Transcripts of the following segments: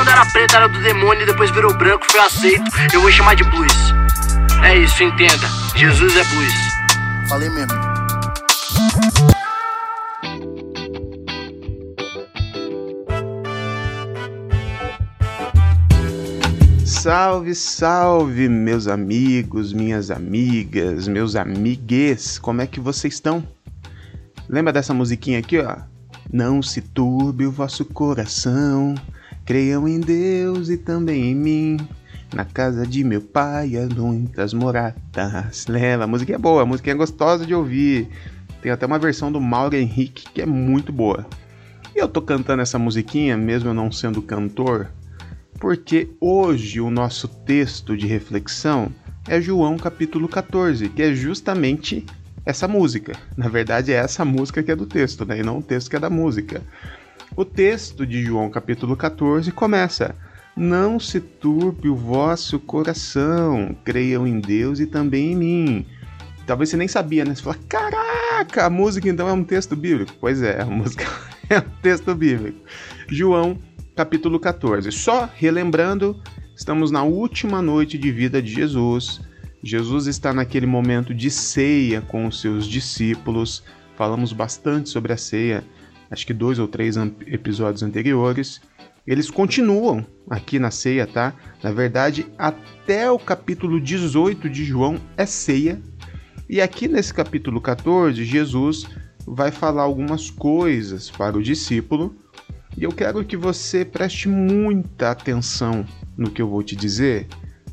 quando era preto era do demônio e depois virou branco, foi aceito. Eu vou chamar de blues. É isso, entenda. Jesus é blues. Falei mesmo. Salve, salve, meus amigos, minhas amigas, meus amigues, como é que vocês estão? Lembra dessa musiquinha aqui, ó? Não se turbe o vosso coração, creiam em Deus e também em mim. Na casa de meu pai há muitas moradas. Lembra? A música é boa, a música é gostosa de ouvir. Tem até uma versão do Mauro Henrique que é muito boa. E eu tô cantando essa musiquinha, mesmo eu não sendo cantor, porque hoje o nosso texto de reflexão é João capítulo 14, que é justamente essa música. Na verdade, é essa música que é do texto, né? E não o texto que é da música. O texto de João capítulo 14 começa: Não se turbe o vosso coração, creiam em Deus e também em mim. Talvez você nem sabia, né? Você fala, caraca, a música então é um texto bíblico. Pois é, a música é um texto bíblico. João capítulo 14. Só relembrando, estamos na última noite de vida de Jesus. Jesus está naquele momento de ceia com os seus discípulos. Falamos bastante sobre a ceia, acho que dois ou três episódios anteriores. Eles continuam aqui na ceia, tá? Na verdade, até o capítulo 18 de João é ceia. E aqui nesse capítulo 14, Jesus vai falar algumas coisas para o discípulo e eu quero que você preste muita atenção no que eu vou te dizer,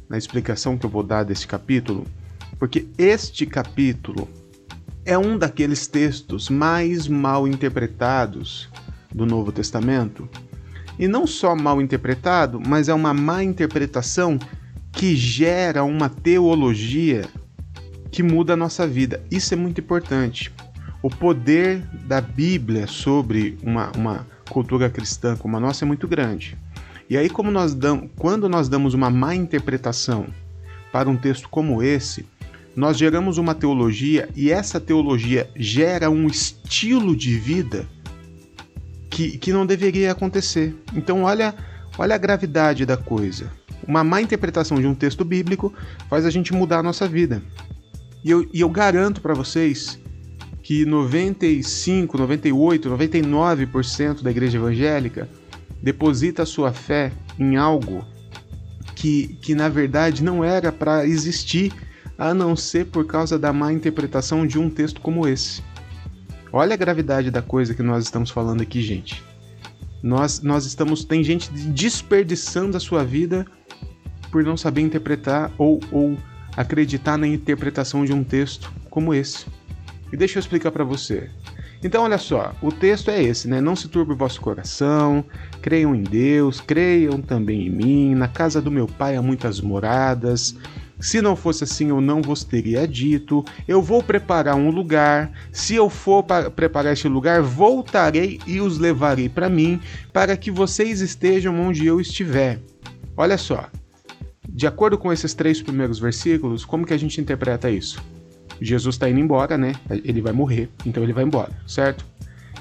na explicação que eu vou dar desse capítulo, porque este capítulo é um daqueles textos mais mal interpretados do Novo Testamento. E não só mal interpretado, mas é uma má interpretação que gera uma teologia que muda a nossa vida. Isso é muito importante. O poder da Bíblia sobre uma, uma cultura cristã como a nossa é muito grande. E aí, como nós damos, quando nós damos uma má interpretação para um texto como esse, nós geramos uma teologia e essa teologia gera um estilo de vida que, que não deveria acontecer. Então, olha, olha a gravidade da coisa. Uma má interpretação de um texto bíblico faz a gente mudar a nossa vida. E eu, e eu garanto para vocês que 95, 98, 99% da igreja evangélica deposita sua fé em algo que, que na verdade não era para existir, a não ser por causa da má interpretação de um texto como esse. Olha a gravidade da coisa que nós estamos falando aqui, gente. Nós, nós estamos. Tem gente desperdiçando a sua vida por não saber interpretar ou, ou acreditar na interpretação de um texto como esse. E deixa eu explicar para você. Então, olha só, o texto é esse, né? Não se turbe o vosso coração, creiam em Deus, creiam também em mim. Na casa do meu pai há muitas moradas. Se não fosse assim, eu não vos teria dito. Eu vou preparar um lugar. Se eu for para preparar este lugar, voltarei e os levarei para mim, para que vocês estejam onde eu estiver. Olha só. De acordo com esses três primeiros versículos, como que a gente interpreta isso? Jesus está indo embora, né? Ele vai morrer, então ele vai embora, certo?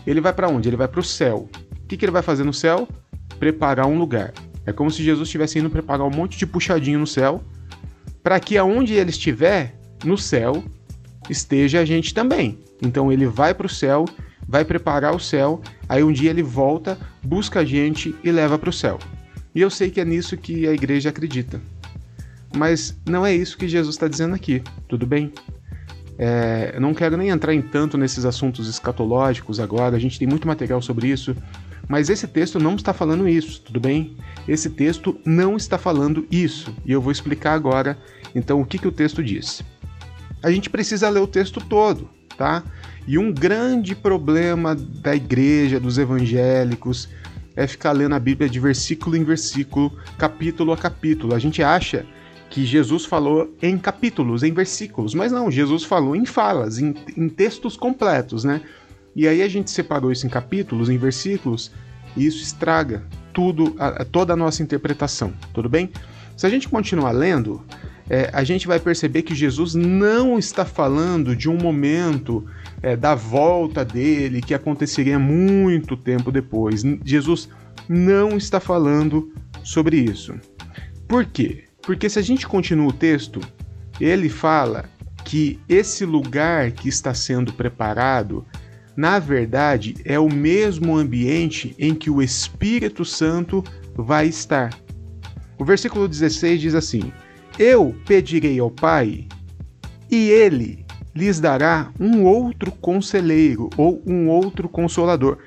Ele vai para onde? Ele vai para o céu. O que, que ele vai fazer no céu? Preparar um lugar. É como se Jesus estivesse indo preparar um monte de puxadinho no céu, para que aonde ele estiver, no céu, esteja a gente também. Então ele vai para o céu, vai preparar o céu, aí um dia ele volta, busca a gente e leva para o céu. E eu sei que é nisso que a igreja acredita. Mas não é isso que Jesus está dizendo aqui, tudo bem? É, eu não quero nem entrar em tanto nesses assuntos escatológicos agora, a gente tem muito material sobre isso, mas esse texto não está falando isso, tudo bem? Esse texto não está falando isso, e eu vou explicar agora então o que, que o texto diz. A gente precisa ler o texto todo, tá? E um grande problema da igreja, dos evangélicos, é ficar lendo a Bíblia de versículo em versículo, capítulo a capítulo. A gente acha que Jesus falou em capítulos, em versículos, mas não, Jesus falou em falas, em, em textos completos, né? E aí a gente separou isso em capítulos, em versículos, e isso estraga tudo, a, toda a nossa interpretação, tudo bem? Se a gente continuar lendo, é, a gente vai perceber que Jesus não está falando de um momento é, da volta dele que aconteceria muito tempo depois. Jesus não está falando sobre isso. Por quê? Porque se a gente continua o texto, ele fala que esse lugar que está sendo preparado, na verdade, é o mesmo ambiente em que o Espírito Santo vai estar. O versículo 16 diz assim: Eu pedirei ao Pai, e ele lhes dará um outro conselheiro ou um outro consolador,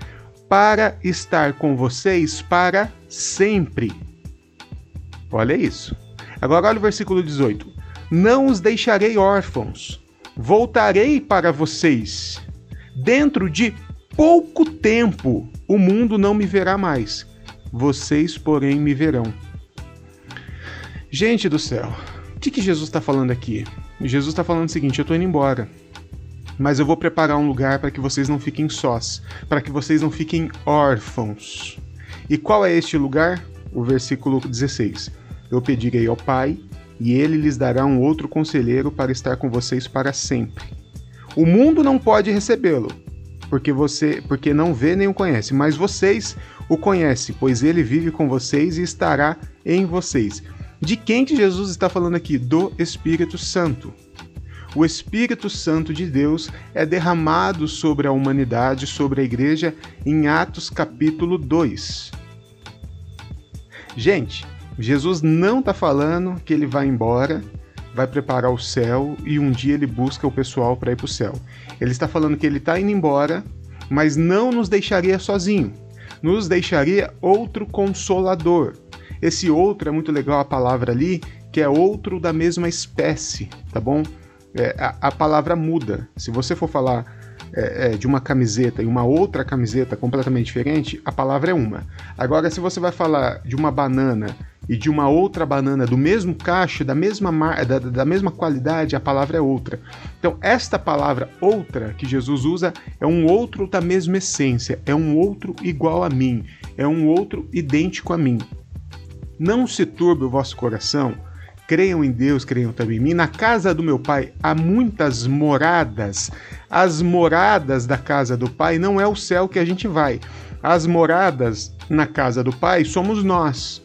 para estar com vocês para sempre. Olha isso. Agora olha o versículo 18. Não os deixarei órfãos, voltarei para vocês. Dentro de pouco tempo o mundo não me verá mais, vocês, porém, me verão. Gente do céu, o que, que Jesus está falando aqui? Jesus está falando o seguinte: eu estou indo embora mas eu vou preparar um lugar para que vocês não fiquem sós, para que vocês não fiquem órfãos. E qual é este lugar? O versículo 16: Eu pedirei ao Pai, e ele lhes dará um outro conselheiro para estar com vocês para sempre. O mundo não pode recebê-lo, porque você, porque não vê nem o conhece, mas vocês o conhecem, pois ele vive com vocês e estará em vocês. De quem que Jesus está falando aqui? Do Espírito Santo o Espírito Santo de Deus é derramado sobre a humanidade, sobre a igreja, em Atos capítulo 2. Gente, Jesus não está falando que ele vai embora, vai preparar o céu e um dia ele busca o pessoal para ir para o céu. Ele está falando que ele está indo embora, mas não nos deixaria sozinho. Nos deixaria outro consolador. Esse outro é muito legal a palavra ali, que é outro da mesma espécie, tá bom? é, a, a, palavra muda. Se você for falar é, é, de uma camiseta e uma outra camiseta completamente diferente, a palavra é uma. Agora, se você vai falar de uma banana e de uma outra banana do mesmo cacho, da mesma, mar, da, da mesma qualidade, a palavra é outra. Então, esta palavra outra que Jesus usa é um outro da mesma essência, é um outro igual a mim, é um outro idêntico a mim. Não se turbe o vosso coração Creiam em Deus, creiam também em mim. Na casa do meu pai há muitas moradas. As moradas da casa do pai não é o céu que a gente vai. As moradas na casa do pai somos nós.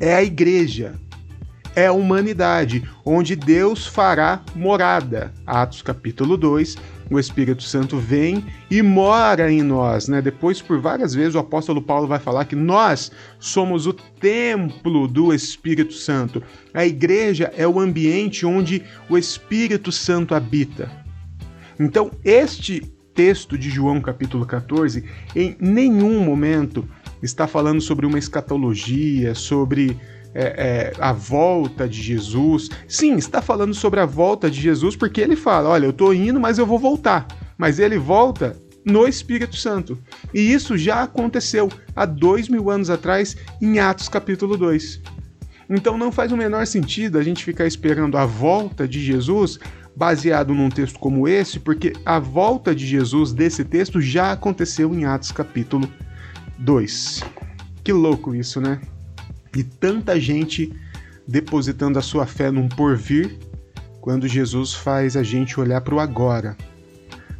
É a igreja. É a humanidade, onde Deus fará morada. Atos capítulo 2, o Espírito Santo vem e mora em nós, né? Depois, por várias vezes, o apóstolo Paulo vai falar que nós somos o templo do Espírito Santo. A igreja é o ambiente onde o Espírito Santo habita. Então, este texto de João capítulo 14, em nenhum momento está falando sobre uma escatologia, sobre é, é, a volta de Jesus. Sim, está falando sobre a volta de Jesus porque ele fala: olha, eu estou indo, mas eu vou voltar. Mas ele volta no Espírito Santo. E isso já aconteceu há dois mil anos atrás, em Atos capítulo 2. Então não faz o menor sentido a gente ficar esperando a volta de Jesus baseado num texto como esse, porque a volta de Jesus desse texto já aconteceu em Atos capítulo 2. Que louco isso, né? E tanta gente depositando a sua fé num porvir, quando Jesus faz a gente olhar para o agora.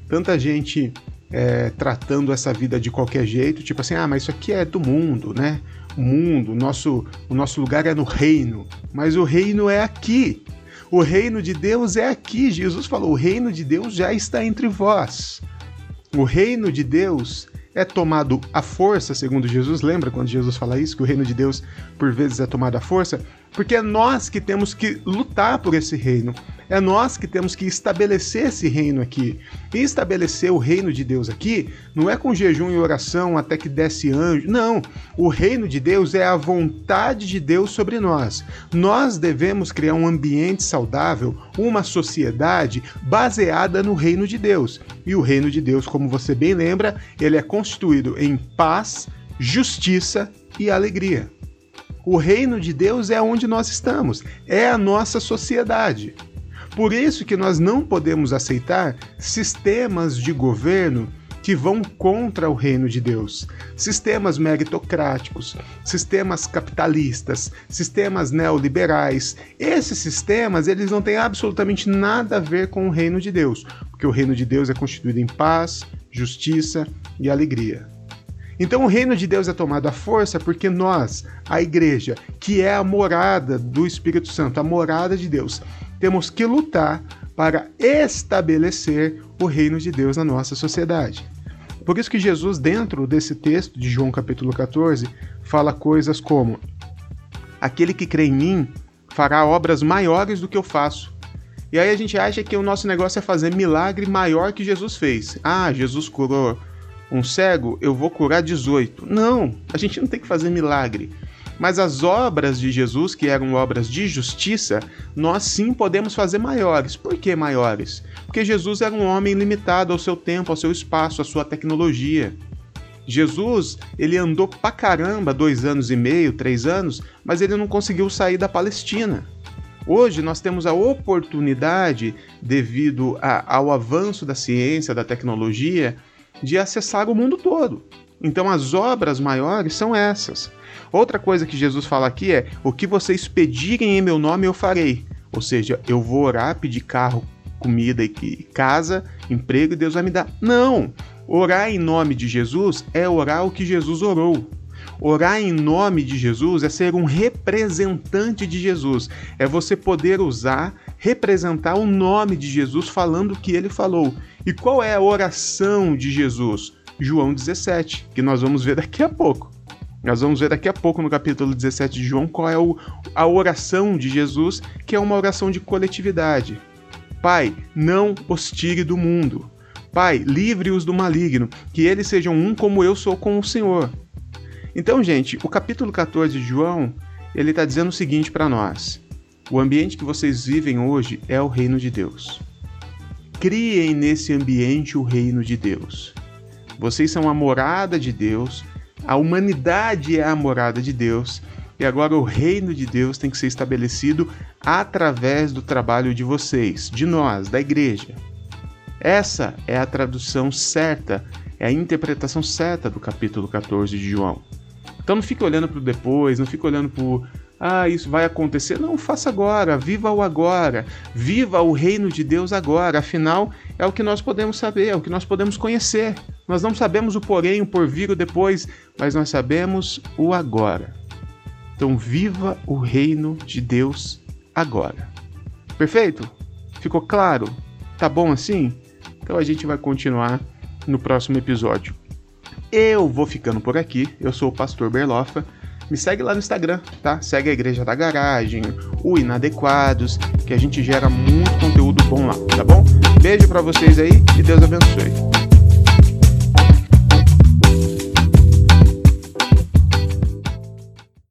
Tanta gente é, tratando essa vida de qualquer jeito, tipo assim, ah, mas isso aqui é do mundo, né? O mundo, o nosso, o nosso lugar é no reino, mas o reino é aqui. O reino de Deus é aqui. Jesus falou: o reino de Deus já está entre vós. O reino de Deus é tomado à força, segundo Jesus. Lembra quando Jesus fala isso, que o reino de Deus por vezes é tomado à força? Porque é nós que temos que lutar por esse reino. É nós que temos que estabelecer esse reino aqui. E estabelecer o reino de Deus aqui não é com jejum e oração até que desce anjo. Não. O reino de Deus é a vontade de Deus sobre nós. Nós devemos criar um ambiente saudável, uma sociedade baseada no reino de Deus. E o reino de Deus, como você bem lembra, ele é constituído em paz, justiça e alegria. O reino de Deus é onde nós estamos, é a nossa sociedade. Por isso que nós não podemos aceitar sistemas de governo que vão contra o reino de Deus. Sistemas meritocráticos, sistemas capitalistas, sistemas neoliberais. Esses sistemas, eles não têm absolutamente nada a ver com o reino de Deus, porque o reino de Deus é constituído em paz, justiça e alegria. Então o reino de Deus é tomado à força porque nós, a igreja, que é a morada do Espírito Santo, a morada de Deus, temos que lutar para estabelecer o reino de Deus na nossa sociedade. Por isso que Jesus, dentro desse texto de João capítulo 14, fala coisas como: Aquele que crê em mim fará obras maiores do que eu faço. E aí a gente acha que o nosso negócio é fazer milagre maior que Jesus fez. Ah, Jesus curou um cego, eu vou curar 18. Não, a gente não tem que fazer milagre. Mas as obras de Jesus, que eram obras de justiça, nós sim podemos fazer maiores. Por que maiores? Porque Jesus era um homem limitado ao seu tempo, ao seu espaço, à sua tecnologia. Jesus, ele andou pra caramba dois anos e meio, três anos, mas ele não conseguiu sair da Palestina. Hoje nós temos a oportunidade, devido a, ao avanço da ciência, da tecnologia, de acessar o mundo todo. Então as obras maiores são essas. Outra coisa que Jesus fala aqui é: o que vocês pedirem em meu nome eu farei. Ou seja, eu vou orar, pedir carro, comida e casa, emprego e Deus vai me dar. Não! Orar em nome de Jesus é orar o que Jesus orou. Orar em nome de Jesus é ser um representante de Jesus, é você poder usar, representar o nome de Jesus falando o que ele falou. E qual é a oração de Jesus? João 17, que nós vamos ver daqui a pouco. Nós vamos ver daqui a pouco no capítulo 17 de João qual é o, a oração de Jesus, que é uma oração de coletividade. Pai, não os tire do mundo. Pai, livre-os do maligno, que eles sejam um como eu sou com o Senhor. Então, gente, o capítulo 14 de João, ele está dizendo o seguinte para nós: o ambiente que vocês vivem hoje é o reino de Deus. Criem nesse ambiente o reino de Deus. Vocês são a morada de Deus, a humanidade é a morada de Deus e agora o reino de Deus tem que ser estabelecido através do trabalho de vocês, de nós, da igreja. Essa é a tradução certa, é a interpretação certa do capítulo 14 de João. Então não fique olhando para o depois, não fique olhando para ah, isso vai acontecer. Não, faça agora, viva o agora, viva o reino de Deus agora. Afinal, é o que nós podemos saber, é o que nós podemos conhecer. Nós não sabemos o porém, o porvir, o depois, mas nós sabemos o agora. Então, viva o reino de Deus agora. Perfeito? Ficou claro? Tá bom assim? Então a gente vai continuar no próximo episódio. Eu vou ficando por aqui. Eu sou o Pastor Berlofa me segue lá no Instagram, tá? Segue a Igreja da Garagem, o Inadequados, que a gente gera muito conteúdo bom lá, tá bom? Beijo para vocês aí e Deus abençoe.